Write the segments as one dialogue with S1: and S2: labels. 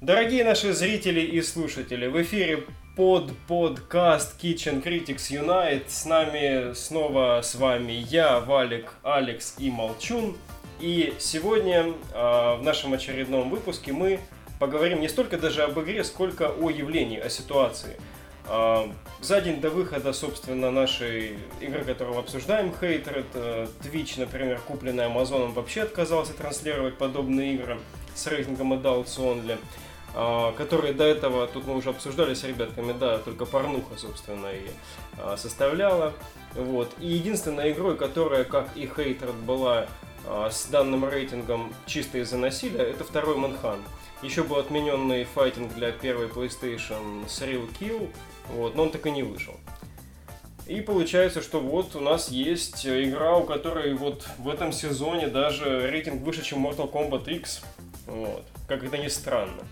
S1: Дорогие наши зрители и слушатели, в эфире под подкаст Kitchen Critics Unite. С нами снова с вами я, Валик, Алекс и Молчун. И сегодня э, в нашем очередном выпуске мы поговорим не столько даже об игре, сколько о явлении, о ситуации. Э, за день до выхода, собственно, нашей игры, которую обсуждаем, Hatred, э, Twitch, например, купленный Амазоном, вообще отказался транслировать подобные игры с рейтингом Adults Only. А, которые до этого, тут мы уже обсуждали с ребятками, да, только порнуха, собственно, и а, составляла. Вот. И единственной игрой, которая, как и Hatred, была а, с данным рейтингом чисто из-за насилия, это второй Manhunt. Еще был отмененный файтинг для первой PlayStation Real Kill, вот, но он так и не вышел. И получается, что вот у нас есть игра, у которой вот в этом сезоне даже рейтинг выше, чем Mortal Kombat X. Вот. Как это ни странно.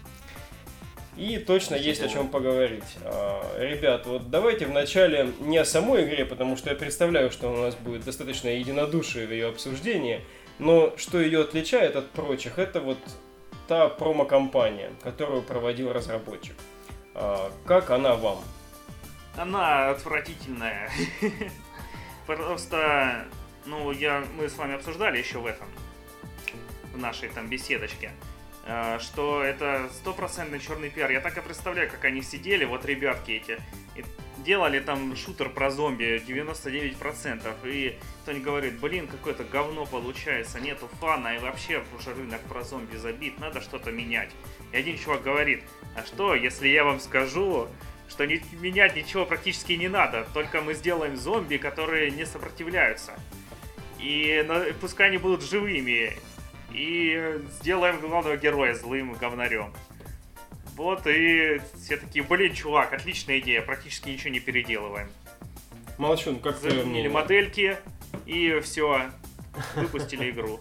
S1: И точно есть о чем поговорить. А, ребят, вот давайте вначале не о самой игре, потому что я представляю, что у нас будет достаточно единодушие в ее обсуждении, но что ее отличает от прочих, это вот та промо-компания, которую проводил разработчик. А, как она вам?
S2: Она отвратительная. Просто, ну, я, мы с вами обсуждали еще в этом, в нашей там беседочке. Э, что это стопроцентный черный пиар. Я так и представляю, как они сидели, вот ребятки эти, и делали там шутер про зомби 99%, и кто-нибудь говорит, блин, какое-то говно получается, нету фана, и вообще уже рынок про зомби забит, надо что-то менять. И один чувак говорит, а что, если я вам скажу, что не, менять ничего практически не надо, только мы сделаем зомби, которые не сопротивляются. И на, пускай они будут живыми, и сделаем главного героя злым говнарем. Вот, и все такие, блин, чувак, отличная идея, практически ничего не переделываем.
S1: Молчун, как
S2: Заменили модельки, и все, выпустили игру.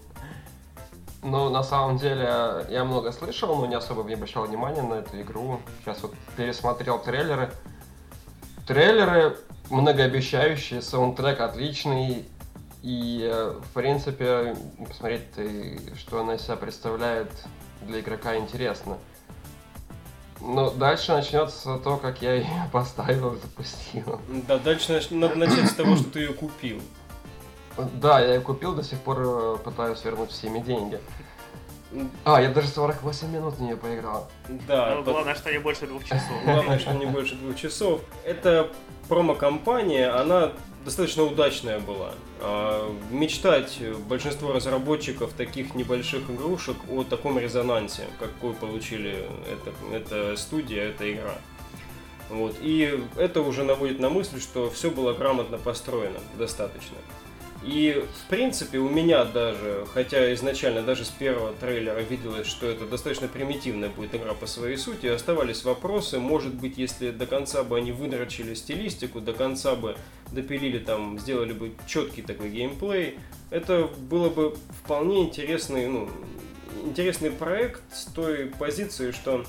S3: Ну, на самом деле, я много слышал, но не особо не обращал внимания на эту игру. Сейчас вот пересмотрел трейлеры. Трейлеры многообещающие, саундтрек отличный, и, э, в принципе, посмотреть, что она из себя представляет для игрока интересно. Но дальше начнется то, как я ее поставил и запустил.
S1: Да, дальше надо начать с того, что ты ее купил.
S3: Да, я ее купил, до сих пор э, пытаюсь вернуть всеми деньги. А, я даже 48 минут в нее поиграл.
S2: Да. Ну, главное, что не больше двух часов.
S1: Главное, что не больше двух часов. Это промо-компания, она достаточно удачная была. А, мечтать большинство разработчиков таких небольших игрушек о таком резонансе, какой получили эта, эта студия, эта игра. Вот. И это уже наводит на мысль, что все было грамотно построено достаточно. И, в принципе, у меня даже, хотя изначально даже с первого трейлера виделось, что это достаточно примитивная будет игра по своей сути, оставались вопросы, может быть, если до конца бы они выдрочили стилистику, до конца бы допилили там, сделали бы четкий такой геймплей, это было бы вполне интересный, ну, интересный проект с той позиции, что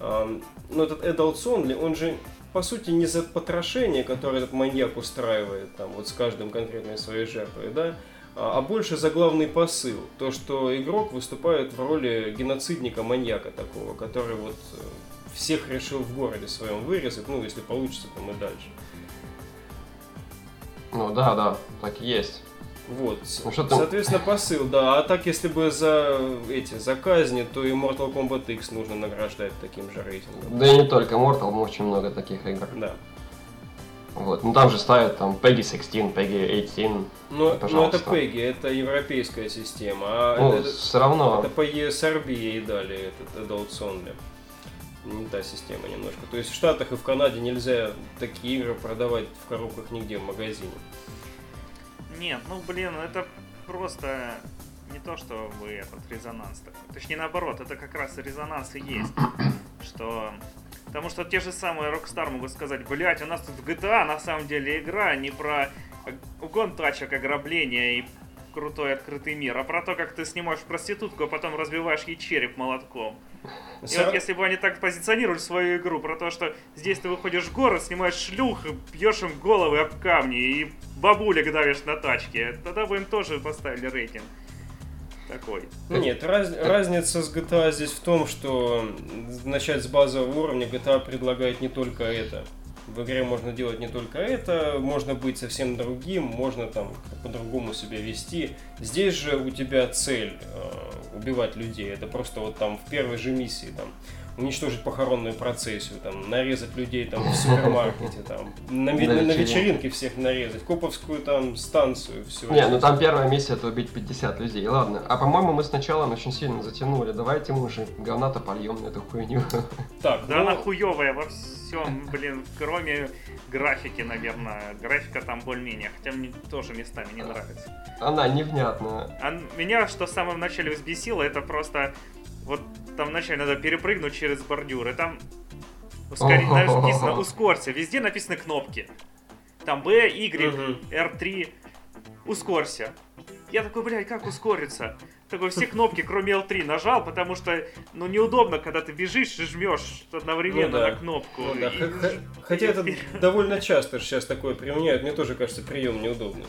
S1: э, ну, этот Adult Only, он же по сути, не за потрошение, которое этот маньяк устраивает там, вот с каждым конкретной своей жертвой, да, а, а больше за главный посыл. То, что игрок выступает в роли геноцидника-маньяка такого, который вот э, всех решил в городе своем вырезать, ну, если получится, там и дальше.
S3: Ну да, да, так и есть.
S1: Вот. Ну, что Соответственно, посыл, да. А так, если бы за эти за казни, то и Mortal Kombat X нужно награждать таким же рейтингом.
S3: Да и не только Mortal, очень много таких игр.
S1: Да.
S3: Вот. Ну там же ставят там PEGI 16, PEGI 18.
S1: Ну, ну это PEGI, это европейская система. А
S3: ну,
S1: это,
S3: все равно.
S1: Это по ESRB ей дали этот Adult Only. Не та система немножко. То есть в Штатах и в Канаде нельзя такие игры продавать в коробках нигде в магазине.
S2: Нет, ну блин, это просто не то, что вы этот резонанс такой. Точнее, наоборот, это как раз резонанс и есть. Что... Потому что те же самые Rockstar могут сказать, блять, у нас тут в GTA на самом деле игра не про угон тачек, ограбление и крутой открытый мир, а про то, как ты снимаешь проститутку, а потом разбиваешь ей череп молотком. И вот если бы они так позиционировали свою игру, про то, что здесь ты выходишь в город, снимаешь шлюх, бьешь им головы об камни и бабулек давишь на тачке, тогда бы им тоже поставили рейтинг. такой.
S1: Нет, раз, разница с GTA здесь в том, что начать с базового уровня GTA предлагает не только это. В игре можно делать не только это, можно быть совсем другим, можно там по-другому себя вести. Здесь же у тебя цель э, убивать людей. Это просто вот там в первой же миссии там уничтожить похоронную процессию, там, нарезать людей там в супермаркете, там, на, на, на вечеринке всех нарезать, коповскую там станцию, все.
S3: Не, ну там первая миссия это убить 50 людей, ладно. А по-моему мы сначала очень сильно затянули, давайте мы уже говна-то польем на эту хуйню.
S2: Так, да ну... она хуевая во всем, блин, кроме графики, наверное. Графика там более-менее, хотя мне тоже местами не нравится.
S3: Она невнятная.
S2: А меня, что в самом начале взбесило, это просто вот там вначале надо перепрыгнуть через бордюр, и там ускорить, написано ускорься, везде написаны кнопки. Там B, Y, R3, ускорься. Я такой, блядь, как ускориться? Такой, все кнопки, кроме L3, нажал, потому что, ну, неудобно, когда ты бежишь и жмешь одновременно ну, да. на кнопку. Ну, да. и...
S1: Хотя это довольно часто сейчас такое применяют, мне тоже кажется, прием неудобный.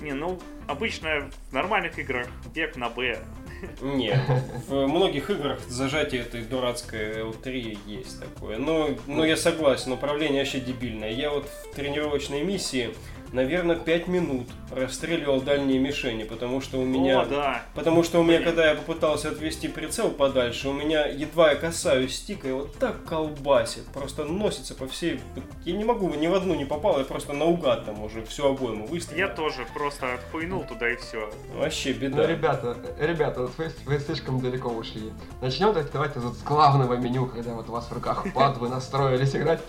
S2: Не, ну, обычно в нормальных играх бег на B
S1: нет, в многих играх зажатие этой дурацкой L3 есть такое. Но, но я согласен, управление вообще дебильное. Я вот в тренировочной миссии наверное, 5 минут расстреливал дальние мишени, потому что у меня...
S2: О, да.
S1: Потому что у меня, когда я попытался отвести прицел подальше, у меня едва я касаюсь стика, и вот так колбасит, просто носится по всей... Я не могу, ни в одну не попал, я просто наугад там уже всю обойму выстрелил.
S2: Я тоже просто отхуйнул туда и все.
S1: Вообще беда.
S3: Ну, ребята, ребята, вот вы, вы слишком далеко ушли. Начнем так, давайте с главного меню, когда вот у вас в руках пад, вы настроились играть.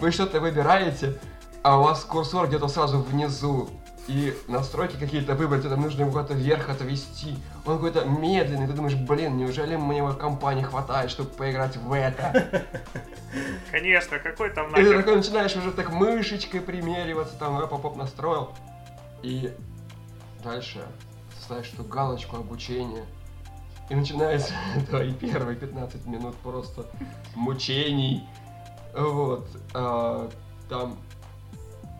S3: Вы что-то выбираете, а у вас курсор где-то сразу внизу, и настройки какие-то выбрать, там нужно его куда-то вверх отвести. Он какой-то медленный, ты думаешь, блин, неужели мне его компании хватает, чтобы поиграть в это?
S2: Конечно, какой там
S3: нахер... И ты такой начинаешь уже так мышечкой примериваться, там, оп, оп, настроил. И дальше ставишь эту галочку обучения. И начинается твои первые 15 минут просто мучений. Вот. А, там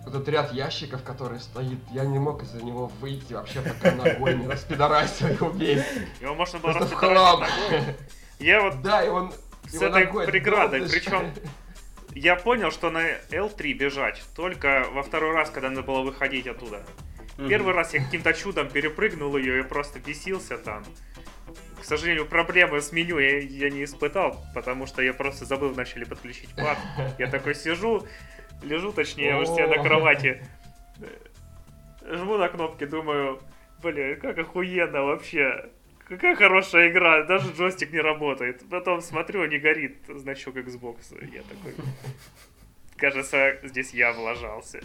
S3: этот ряд ящиков, который стоит, я не мог из-за него выйти вообще, пока ногой не распидорасил его весь.
S2: Его можно было распидорасить Я вот
S3: да, и он,
S2: с этой преградой, причем я понял, что на L3 бежать только во второй раз, когда надо было выходить оттуда. Первый раз я каким-то чудом перепрыгнул ее и просто бесился там. К сожалению, проблемы с меню я, я не испытал, потому что я просто забыл вначале подключить пад. Я такой сижу, Лежу, точнее, у себя на кровати. Жму на кнопки, думаю, блин, как охуенно вообще. Какая хорошая игра, даже джойстик не работает. Потом смотрю, не горит значок Xbox. Я такой... Кажется, здесь я облажался.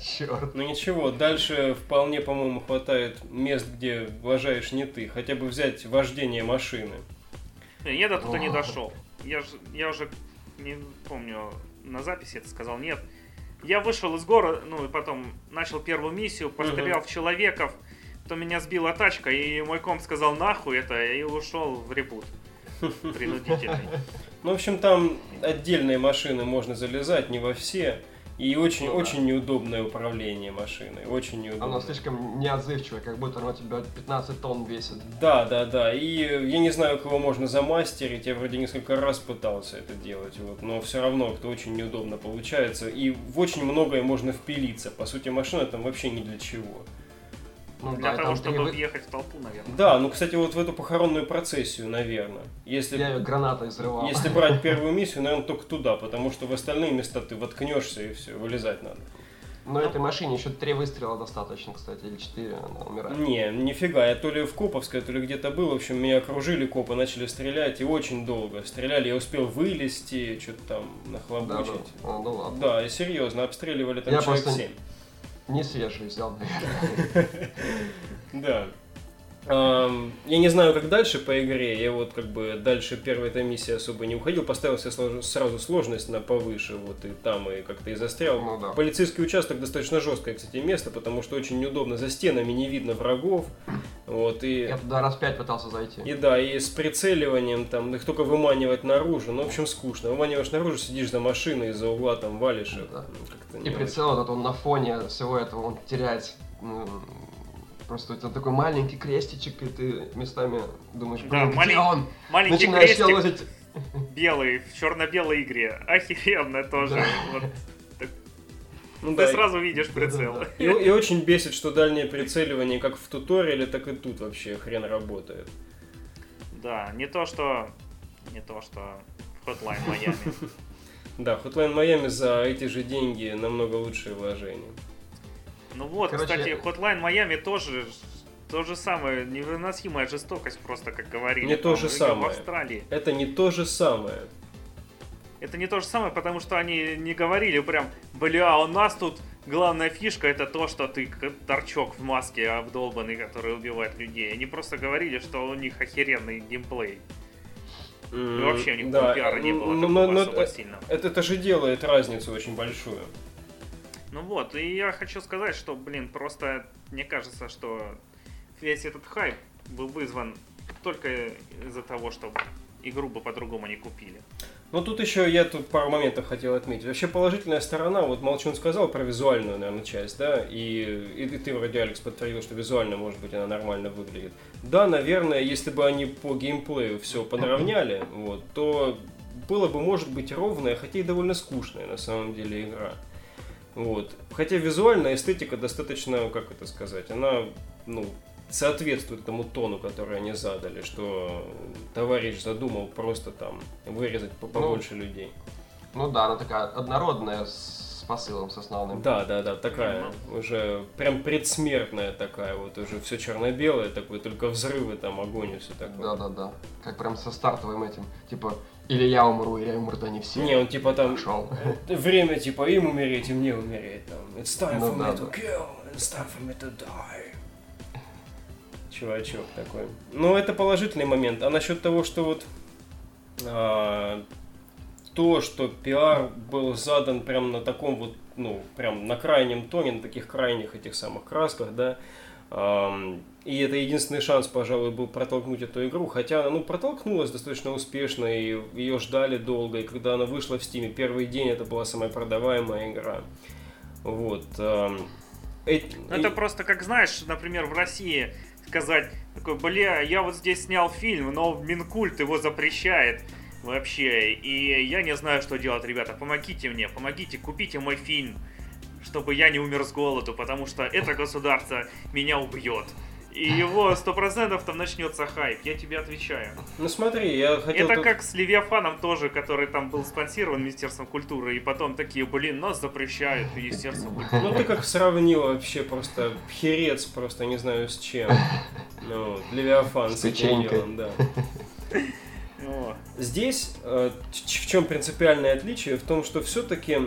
S1: Черт. Ну ничего, дальше вполне, по-моему, хватает мест, где влажаешь не ты. Хотя бы взять вождение машины.
S2: Я до туда не дошел. Я, я уже не помню, на записи это сказал, нет. Я вышел из города, ну и потом начал первую миссию, пострелял uh-huh. в человеков, то меня сбила тачка, и мой комп сказал нахуй это, и ушел в ребут. Принудительный.
S1: Ну, в общем, там отдельные машины можно залезать, не во все. И очень, ну, очень да. неудобное управление машиной. Очень неудобно.
S3: Оно слишком неотзывчивое, как будто оно тебя 15 тонн весит.
S1: Да, да, да. И я не знаю, кого можно замастерить. Я вроде несколько раз пытался это делать. Вот, но все равно это очень неудобно получается. И в очень многое можно впилиться. По сути, машина там вообще ни для чего.
S2: Ну, Для да, того, чтобы вы... въехать в толпу, наверное.
S1: Да, ну, кстати, вот в эту похоронную процессию, наверное. Если,
S3: Я ее гранатой взрывал.
S1: Если брать первую миссию, наверное, только туда, потому что в остальные места ты воткнешься и все, вылезать надо.
S3: Но этой машине еще три выстрела достаточно, кстати, или четыре, она умирает.
S1: Не, нифига, я то ли в Коповской, то ли где-то был, в общем, меня окружили копы, начали стрелять, и очень долго стреляли, я успел вылезти, что-то там нахлобучить. Да,
S3: да. А, ну ладно.
S1: Да, и серьезно, обстреливали там я человек просто... 7.
S3: Не свежий взял, наверное.
S1: Да. Я не знаю, как дальше по игре. Я вот как бы дальше первой этой миссии особо не уходил. Поставил себе сразу сложность на повыше. Вот и там и как-то и застрял. Ну, да. Полицейский участок достаточно жесткое, кстати, место, потому что очень неудобно. За стенами не видно врагов. Вот, и...
S3: Я туда раз пять пытался зайти.
S1: И да, и с прицеливанием там их только выманивать наружу. Ну, в общем, скучно. Выманиваешь наружу, сидишь за машиной, из-за угла там валишь. Да.
S3: И прицел этот, он на фоне всего этого, он теряет Просто у тебя такой маленький крестичек, и ты местами думаешь,
S2: Да,
S3: где
S2: малень-
S3: он?
S2: Маленький
S3: Начинаешь
S2: крестик
S3: елозить.
S2: белый в черно-белой игре. Охеренно тоже.
S3: Да.
S2: Вот.
S1: Ну
S2: Ты
S1: да,
S2: сразу видишь прицел.
S3: Да-да-да.
S1: И, и очень бесит, что дальнее прицеливание как в туториале, так и тут вообще хрен работает.
S2: Да, не то что... Не то что Hotline Miami.
S1: Да, Hotline Miami за эти же деньги намного лучшее вложение.
S2: Ну вот,
S3: Короче,
S2: кстати, Hotline Miami тоже то же самое, невыносимая жестокость просто, как говорили.
S1: Не то же
S2: в
S1: самое.
S2: Австралии.
S1: Это не то же самое.
S2: Это не то же самое, потому что они не говорили прям, бля, у нас тут главная фишка это то, что ты торчок в маске обдолбанный, который убивает людей. Они просто говорили, что у них охеренный геймплей. И вообще у них
S1: да,
S2: пиара не было
S1: но-
S2: такого
S1: но- но
S2: особо
S1: это-
S2: сильного.
S1: Это, это же делает разницу очень большую.
S2: Ну вот, и я хочу сказать, что, блин, просто мне кажется, что весь этот хайп был вызван только из-за того, что игру бы по-другому не купили.
S1: Но тут еще я тут пару моментов хотел отметить. Вообще положительная сторона, вот Молчун сказал про визуальную, наверное, часть, да, и, и ты вроде, Алекс, подтвердил, что визуально, может быть, она нормально выглядит. Да, наверное, если бы они по геймплею все подровняли, вот, то было бы, может быть, ровная, хотя и довольно скучная, на самом деле, игра. Вот. Хотя визуальная эстетика достаточно, как это сказать, она, ну, соответствует тому тону, который они задали, что товарищ задумал просто там вырезать по- побольше людей.
S3: Ну да, она такая однородная с посылом, с основным.
S1: Да, да, да, такая уже прям предсмертная такая вот, уже все черно-белое такое, только взрывы там, огонь и все такое.
S3: Да-да-да. Как прям со стартовым этим, типа, или я умру, или умрут они все.
S1: Не, он типа там
S3: Пошел.
S1: время типа им умереть, и мне умереть там. It's time
S3: Ну
S1: for
S3: да,
S1: me to
S3: да.
S1: kill, it's time for me to die. Чувачок такой. Но это положительный момент. А насчет того, что вот а, то, что пиар был задан прям на таком вот, ну, прям на крайнем тоне, на таких крайних этих самых красках, да, ам, и это единственный шанс, пожалуй, был протолкнуть эту игру, хотя она, ну, протолкнулась достаточно успешно, и ее ждали долго, и когда она вышла в Стиме, первый день это была самая продаваемая игра. Вот. ам, эт-
S2: Ну, это просто как, знаешь, например, в России сказать, такой, бля, я вот здесь снял фильм, но Минкульт его запрещает вообще, и я не знаю, что делать, ребята, помогите мне, помогите, купите мой фильм, чтобы я не умер с голоду, потому что это государство меня убьет. И его сто процентов там начнется хайп, я тебе отвечаю.
S1: Ну смотри, я хотел...
S2: Это
S1: тут-
S2: как с Левиафаном тоже, который там был спонсирован Министерством культуры, и потом такие, блин, нас запрещают Министерство культуры.
S1: Ну ты как сравнил вообще просто херец, просто не знаю с чем. Ну, Левиафан
S3: С
S1: с этим делом, да. Здесь э, в чем принципиальное отличие? В том, что все-таки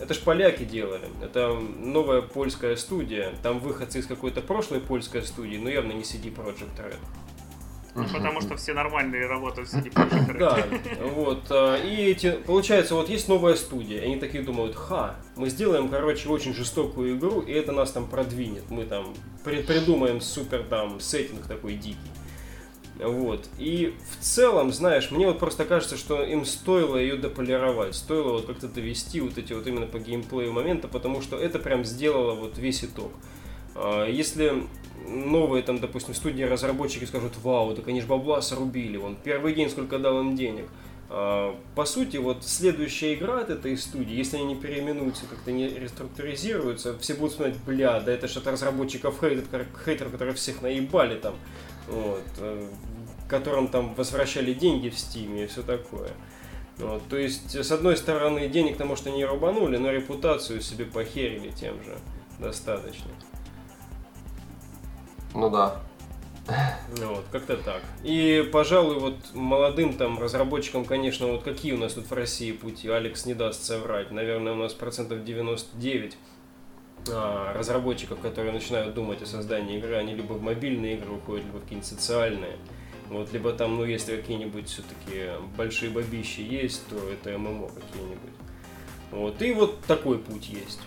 S1: это ж поляки делали. Это новая польская студия. Там выходцы из какой-то прошлой польской студии, но явно не CD Projekt Red.
S2: Ну, потому что все нормальные работают в CD Projekt Red.
S1: Да, вот. э, И эти, получается, вот есть новая студия. и Они такие думают, ха, мы сделаем, короче, очень жестокую игру, и это нас там продвинет. Мы там при- придумаем супер там сеттинг такой дикий. Вот. И в целом, знаешь, мне вот просто кажется, что им стоило ее дополировать, стоило вот как-то довести вот эти вот именно по геймплею моменты, потому что это прям сделало вот весь итог. А, Если новые там, допустим, студии разработчики скажут, вау, так они же бабла срубили, вон, первый день сколько дал им денег. А, По сути, вот следующая игра от этой студии, если они не переименуются, как-то не реструктуризируются, все будут смотреть, бля, да это ж от разработчиков хейтер, хейтеров, которые всех наебали там, вот, э, которым там возвращали деньги в стиме и все такое. Вот, то есть, с одной стороны, денег-то, может, и не рубанули, но репутацию себе похерили тем же достаточно.
S3: Ну да.
S1: Вот, как-то так. И, пожалуй, вот молодым там разработчикам, конечно, вот какие у нас тут в России пути, Алекс не даст соврать. Наверное, у нас процентов 99 а, разработчиков, которые начинают думать о создании игры, они либо в мобильные игры уходят, либо в какие-нибудь социальные. Вот, либо там, ну, если какие-нибудь все-таки большие бабищи есть, то это ММО какие-нибудь. Вот, и вот такой путь есть.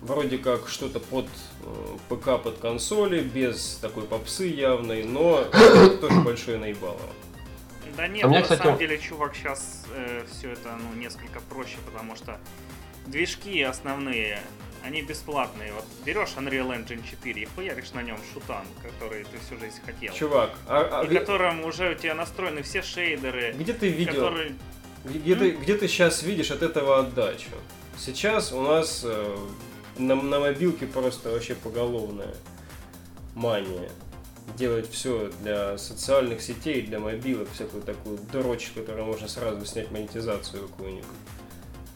S1: Вроде как что-то под э, ПК, под консоли, без такой попсы явной, но тоже большое наебалово.
S2: Да нет,
S3: А мне,
S2: на
S3: кстати,
S2: самом деле, чувак, сейчас все это ну, несколько проще, потому что движки основные, Они бесплатные. Вот берешь Unreal Engine 4 и хуяришь на нем шутан, который ты всю жизнь хотел.
S1: Чувак, а, а
S2: и которым уже у тебя настроены все шейдеры,
S1: где ты видел,
S2: которые...
S1: где, ты, где ты сейчас видишь от этого отдачу? Сейчас у нас э, на, на мобилке просто вообще поголовная мания. Делать все для социальных сетей, для мобилок, всякую такую дрочь, которую можно сразу снять монетизацию какую-нибудь.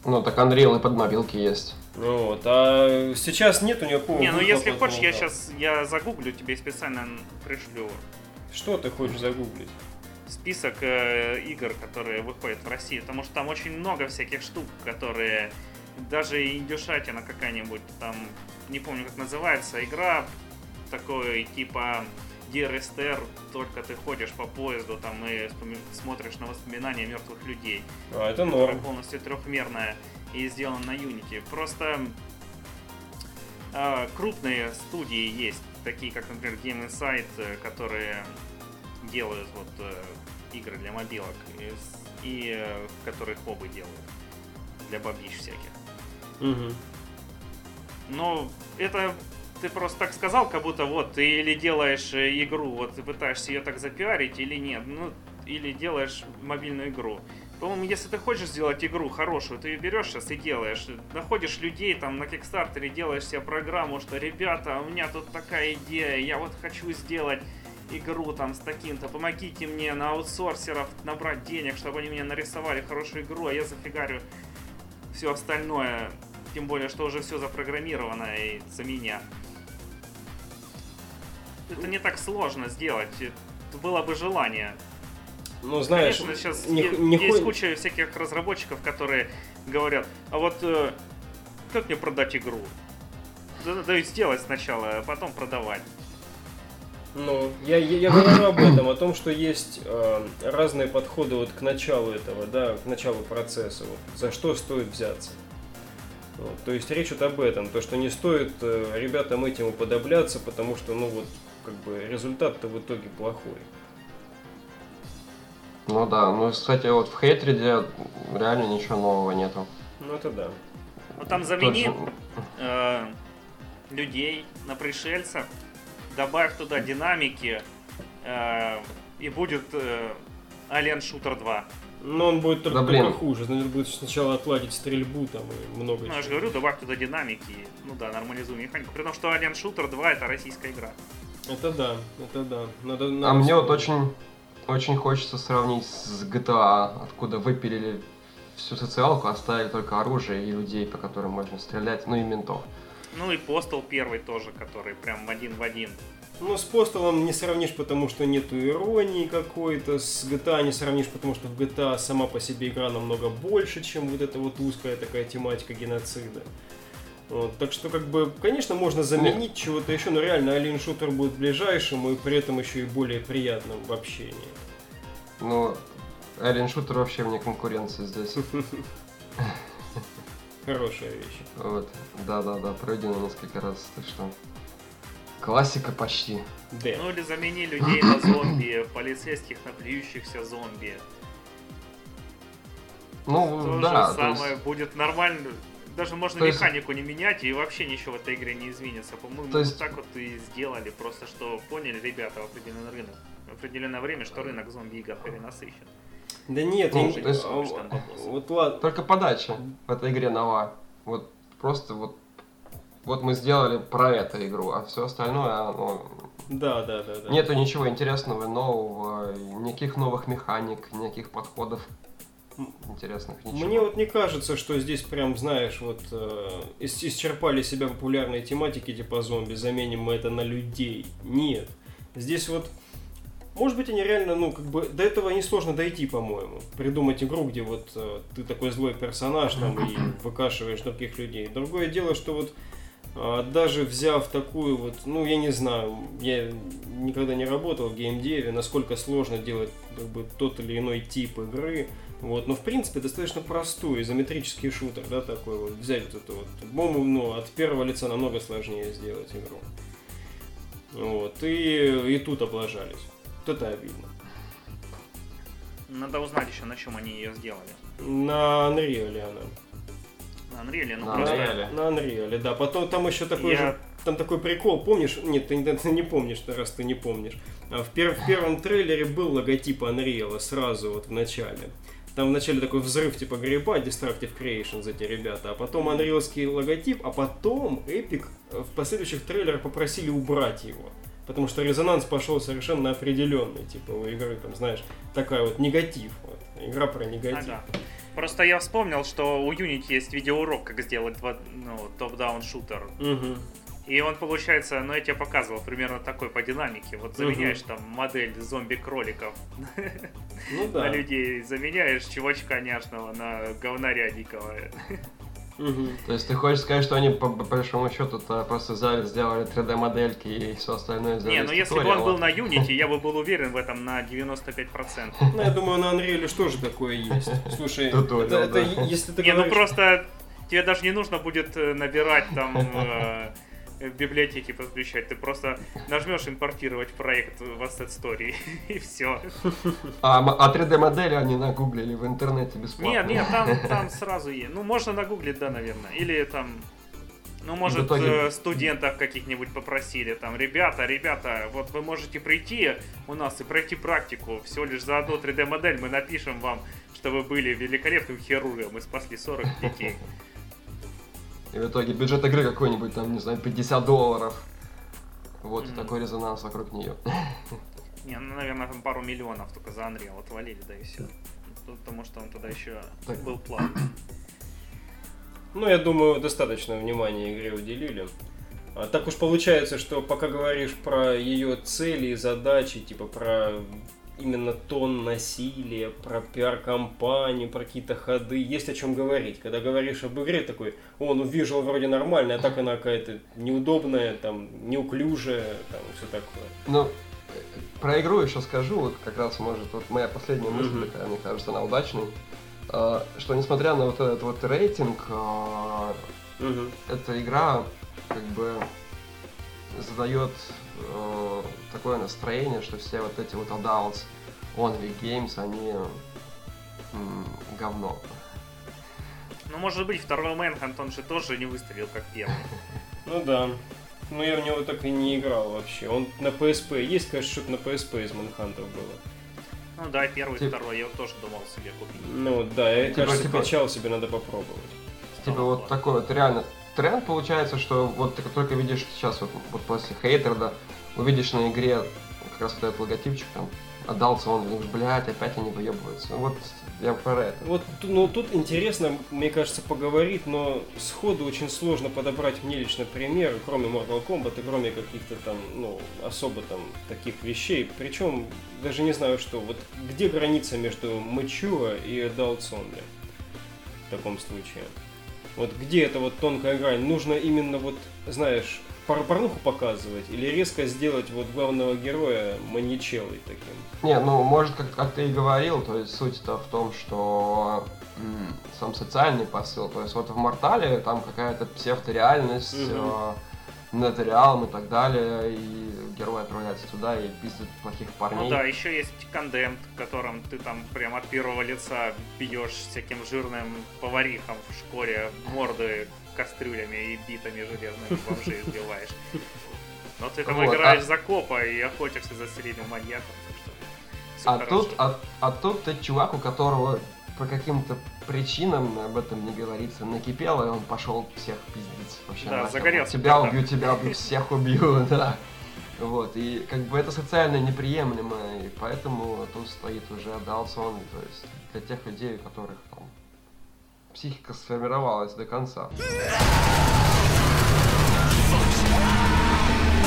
S3: Ну, так Unreal и под мобилки есть.
S1: Ну вот, а сейчас нету никакого
S2: Не, ну если хочешь, я сейчас я загуглю тебе специально пришлю
S1: Что ты хочешь загуглить?
S2: список э, игр, которые выходят в России, потому что там очень много всяких штук, которые даже индюшатина какая-нибудь, там, не помню как называется, игра такой типа DRSTR, только ты ходишь по поезду там и смотришь на воспоминания мертвых людей,
S1: А, это норм.
S2: полностью трехмерная и сделана на Unity. Просто э, крупные студии есть, такие как, например, Game Insight, э, которые делают вот э, игры для мобилок и, и э, которые хобы делают для бабищ всяких.
S1: Мгм.
S2: Но это ты просто так сказал, как будто вот ты или делаешь э, игру, вот ты пытаешься ее так запиарить или нет, ну или делаешь мобильную игру. По-моему, если ты хочешь сделать игру хорошую, ты ее берешь сейчас и делаешь. Находишь людей там на Кикстартере, делаешь себе программу, что ребята, у меня тут такая идея, я вот хочу сделать игру там с таким-то, помогите мне на аутсорсеров набрать денег, чтобы они мне нарисовали хорошую игру, а я зафигарю все остальное, тем более, что уже все запрограммировано и за меня. Это не так сложно сделать. Было бы желание.
S1: Ну, знаешь,
S2: Конечно, сейчас
S1: не-
S2: е-
S1: не
S2: есть куча всяких разработчиков, которые говорят, а вот э, как мне продать игру? Да, да, сделать сначала, а потом продавать.
S1: Ну, я, я, я говорю об этом, о том, что есть э, разные подходы вот к началу этого, да, к началу процесса, вот, за что стоит взяться. Вот, то есть речь вот об этом, то, что не стоит э, ребятам этим уподобляться, потому что, ну вот, как бы результат-то в итоге плохой.
S3: Ну да, ну, кстати, вот в Хейтреде реально ничего нового нету.
S1: Ну это да.
S2: Ну там замени
S3: же-
S2: э, людей на пришельцев, добавь туда динамики, э, и будет э, Alien Shooter 2.
S1: Но он будет только,
S3: Да блин.
S1: только хуже, надо будет сначала отладить стрельбу там и много
S2: Ну, я же говорю, добавь туда динамики, ну да, нормализуй механику. При том, что Alien Shooter 2 это российская игра.
S1: Это да, это да. Надо,
S3: А
S1: надо
S3: мне вот очень, очень хочется сравнить с GTA, откуда выпилили всю социалку, оставили только оружие и людей, по которым можно стрелять, ну и ментов.
S2: Ну и Postal первый тоже, который прям один в один.
S1: Ну, с Постолом не сравнишь, потому что нету иронии какой-то, с GTA не сравнишь, потому что в GTA сама по себе игра намного больше, чем вот эта вот узкая такая тематика геноцида. Вот, так что, как бы, конечно, можно заменить чего-то еще, но реально Alien Shooter будет ближайшим и при этом еще и более приятным в общении.
S3: Ну, Alien Shooter вообще вне конкуренции здесь.
S1: Хорошая вещь.
S3: Вот, да-да-да, пройдено несколько раз, так что... Классика почти.
S1: Д.
S2: Ну или замени людей на зомби, полицейских на плюющихся зомби.
S3: Ну,
S2: То
S3: да,
S2: же
S3: то есть-
S2: самое будет нормально. Даже можно
S3: То есть-
S2: механику не менять, и вообще ничего в этой игре не изменится. По-моему,
S3: То есть-
S2: вот так вот и сделали, просто что поняли ребята в определенный рынок. В определенное время, что рынок зомби-игр перенасыщен.
S1: Да нет,
S3: Ну, то есть-
S1: а, вот ладно.
S3: Только подача в этой игре нова. Вот просто вот вот мы сделали про эту игру, а все остальное, ну,
S1: Да, да, да, да.
S3: нету ничего интересного, нового, никаких новых механик, никаких подходов интересных, ничего.
S1: Мне вот не кажется, что здесь прям, знаешь, вот э, ис- исчерпали себя популярные тематики типа зомби, заменим мы это на людей. Нет. Здесь вот, может быть, они реально, ну, как бы, до этого несложно дойти, по-моему. Придумать игру, где вот э, ты такой злой персонаж там и выкашиваешь других людей. Другое дело, что вот а, даже взяв такую вот, ну, я не знаю, я никогда не работал в геймдеве, насколько сложно делать как бы тот или иной тип игры, вот, но в принципе достаточно простой изометрический шутер, да, такой вот, взять вот это вот, по-моему, ну, от первого лица намного сложнее сделать игру. Вот, и, и тут облажались. Вот это обидно.
S2: Надо узнать еще, на чем они ее сделали.
S1: На Unreal она.
S2: На Unreal, ну
S3: На
S2: просто...
S3: Unreal.
S1: На Unreal, да. Потом там еще такой
S2: Я-
S1: же, там такой прикол, помнишь? Нет, ты, ты не помнишь, раз ты не помнишь. А В, пер- в первом трейлере был логотип Unreal сразу вот в начале. Там вначале такой взрыв типа гриба, Destructive Creations эти ребята, а потом анриловский логотип, а потом Epic в последующих трейлерах попросили убрать его. Потому что резонанс пошел совершенно определенный, типа у игры там, знаешь, такая вот негатив. Вот. Игра про негатив.
S2: Ага. Просто я вспомнил, что у Unity есть видеоурок, как сделать два- ну, топ-даун шутер.
S1: Мгм.
S2: И он получается, ну я тебе показывал примерно такой по динамике. Вот заменяешь там модель зомби-кроликов
S1: Ну
S2: на
S1: да.
S2: людей, заменяешь чувачка няшного на говнаря дикого.
S1: Мгм.
S3: То есть ты хочешь сказать, что они по, по большому счету -то просто взяли, сделали 3D-модельки и все остальное сделали
S2: Не, ну если бы он был на Unity, я бы был уверен в этом на 95%.
S1: Ну, я думаю, на Unreal что же такое есть? Слушай, это, если ты
S2: Не, ну просто тебе даже не нужно будет э, набирать там э, библиотеки подключать. Ты просто нажмешь импортировать проект в Asset Story и все.
S3: А, а 3D-модели они нагуглили в интернете бесплатно.
S2: Нет, нет, там, там сразу есть. Ну, можно нагуглить, да, наверное. Или там, ну, может,
S3: итоге-
S2: э, студентов каких-нибудь попросили, там, ребята, ребята, вот вы можете прийти у нас и пройти практику. Всего лишь за одну 3D-модель мы напишем вам, что вы были великолепным хирургом и спасли 40 детей.
S3: И в итоге бюджет игры какой-нибудь, там, не знаю, 50 долларов. Вот,
S2: Мгм.
S3: такой резонанс вокруг нее.
S2: Не, ну, наверное, там пару миллионов только за Unreal отвалили, да и все. Потому что он тогда еще
S3: Так.
S2: был платный.
S1: Ну, я думаю, достаточно внимания игре уделили. А так уж получается, что пока говоришь про ее цели и задачи, типа про именно тон насилия, про пиар-компанию, про какие-то ходы, есть о чем говорить. Когда говоришь об игре, такой, о, ну вижу вроде нормальная, а так она какая-то неудобная, там, неуклюжая, там, все такое.
S3: Ну, про игру еще скажу, вот как раз может, вот моя последняя мысль
S1: Мгм.
S3: такая, мне кажется, она удачной. А, Что несмотря на вот этот вот рейтинг,
S1: Мгм.
S3: эта игра как бы задает э, такое настроение, что все вот эти вот adults only games, они м, говно.
S2: Ну, может быть, второй Мэнхант, он же тоже не выстрелил как первый.
S1: Ну да. Ну я в него так и не играл вообще. Он на PSP. Есть, конечно, что-то на PSP из Манхантов было.
S2: Ну да, первый,
S3: Тип-
S2: второй, я вот тоже думал себе купить.
S1: Ну да, я,
S3: Типа-
S1: кажется,
S3: типа-
S1: качал себе, надо попробовать.
S3: Типа
S2: Ну,
S3: вот такой вот реально тренд получается, что вот ты только видишь сейчас вот, вот после Хейтерда, увидишь на игре как раз вот этот логотипчик там, отдался он, думаешь, блядь, опять они выебываются. Вот я про это.
S1: Вот, ну тут интересно, мне кажется, поговорить, но сходу очень сложно подобрать мне лично пример, кроме Mortal Kombat и кроме каких-то там, ну, особо там таких вещей. Причем даже не знаю, что. Вот где граница между mature и adults only в таком случае? Вот где эта вот тонкая грань? Нужно именно вот, знаешь, пор- порнуху показывать или резко сделать вот главного героя маньячелой таким?
S3: Не, ну, может, как, как ты и говорил, то есть суть-то в том, что м, сам социальный посыл, то есть вот в Мортале там какая-то псевдореальность,
S1: Мгм.
S3: э, нетореалм и так далее, и герой отправляется туда и пиздит плохих парней.
S2: Ну да, еще есть кондемт, в котором ты там прям от первого лица бьешь всяким жирным поварихам в школе морды кастрюлями и битами железными бомжей сбиваешь. Но ты там
S3: Вот,
S2: играешь
S3: а-
S2: за копа и охотишься за серийным маньяком.
S3: А
S2: хорошо.
S3: тут, а, а тут ты чувак, у которого по каким-то причинам об этом не говорится, накипело, и он пошел всех пиздить. Вообще
S2: Да,
S3: нахер.
S2: загорелся
S3: Тебя
S2: пиздом.
S3: убью, тебя убью, всех убью, да. Вот, и как бы это социально неприемлемо, и поэтому тут стоит уже Only, то есть для тех людей, у которых там психика сформировалась до конца.